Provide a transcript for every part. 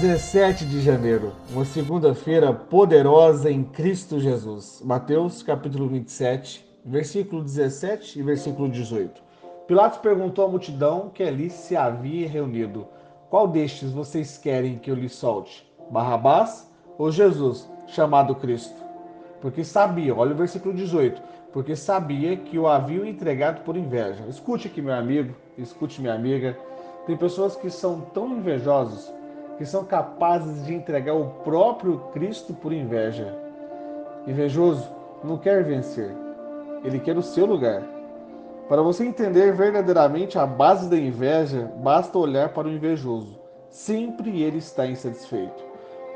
17 de janeiro, uma segunda-feira poderosa em Cristo Jesus. Mateus capítulo 27, versículo 17 e versículo 18. Pilatos perguntou à multidão que ali se havia reunido: Qual destes vocês querem que eu lhe solte? Barrabás ou Jesus, chamado Cristo? Porque sabia, olha o versículo 18, porque sabia que o haviam entregado por inveja. Escute aqui, meu amigo, escute, minha amiga. Tem pessoas que são tão invejosos que são capazes de entregar o próprio Cristo por inveja. Invejoso não quer vencer, ele quer o seu lugar. Para você entender verdadeiramente a base da inveja, basta olhar para o invejoso. Sempre ele está insatisfeito,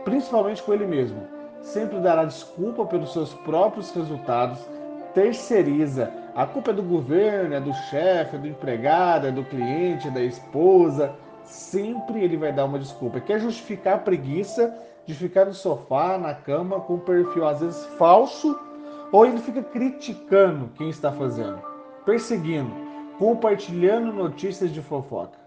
principalmente com ele mesmo. Sempre dará desculpa pelos seus próprios resultados, terceiriza. A culpa é do governo, é do chefe, é do empregado, é do cliente, é da esposa, sempre ele vai dar uma desculpa. Quer justificar a preguiça de ficar no sofá, na cama, com um perfil às vezes falso, ou ele fica criticando quem está fazendo, perseguindo, compartilhando notícias de fofoca.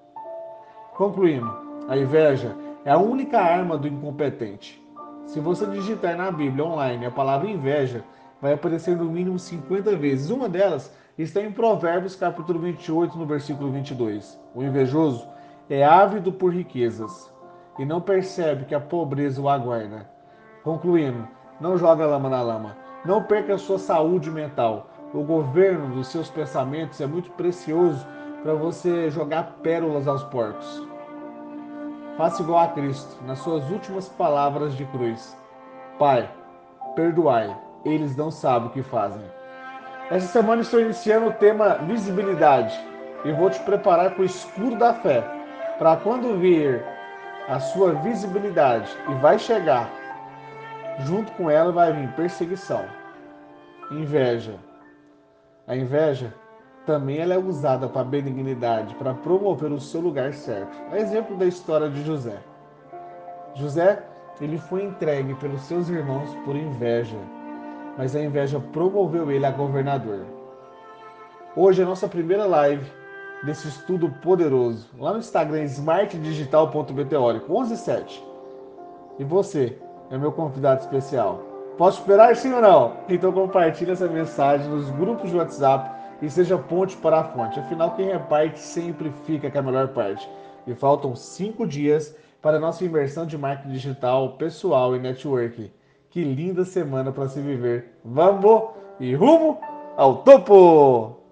Concluindo, a inveja é a única arma do incompetente. Se você digitar na Bíblia online a palavra inveja, vai aparecer no mínimo 50 vezes. Uma delas está em Provérbios capítulo 28, no versículo 22. O invejoso é ávido por riquezas e não percebe que a pobreza o aguarda. Concluindo, não joga lama na lama. Não perca sua saúde mental. O governo dos seus pensamentos é muito precioso para você jogar pérolas aos porcos. Faça igual a Cristo nas suas últimas palavras de cruz. Pai, perdoai, eles não sabem o que fazem. Essa semana estou iniciando o tema visibilidade e vou te preparar para o escuro da fé para quando vir a sua visibilidade e vai chegar, junto com ela vai vir perseguição, inveja. A inveja também ela é usada para benignidade, para promover o seu lugar certo. É exemplo da história de José. José, ele foi entregue pelos seus irmãos por inveja, mas a inveja promoveu ele a governador. Hoje é a nossa primeira live desse estudo poderoso lá no Instagram smartdigital.meteórico 117. E você é meu convidado especial. Posso esperar sim ou não? Então compartilhe essa mensagem nos grupos de WhatsApp e seja ponte para a fonte. Afinal, quem reparte sempre fica com a melhor parte. E faltam cinco dias para a nossa imersão de marketing digital, pessoal e network. Que linda semana para se viver. Vamos e rumo ao topo!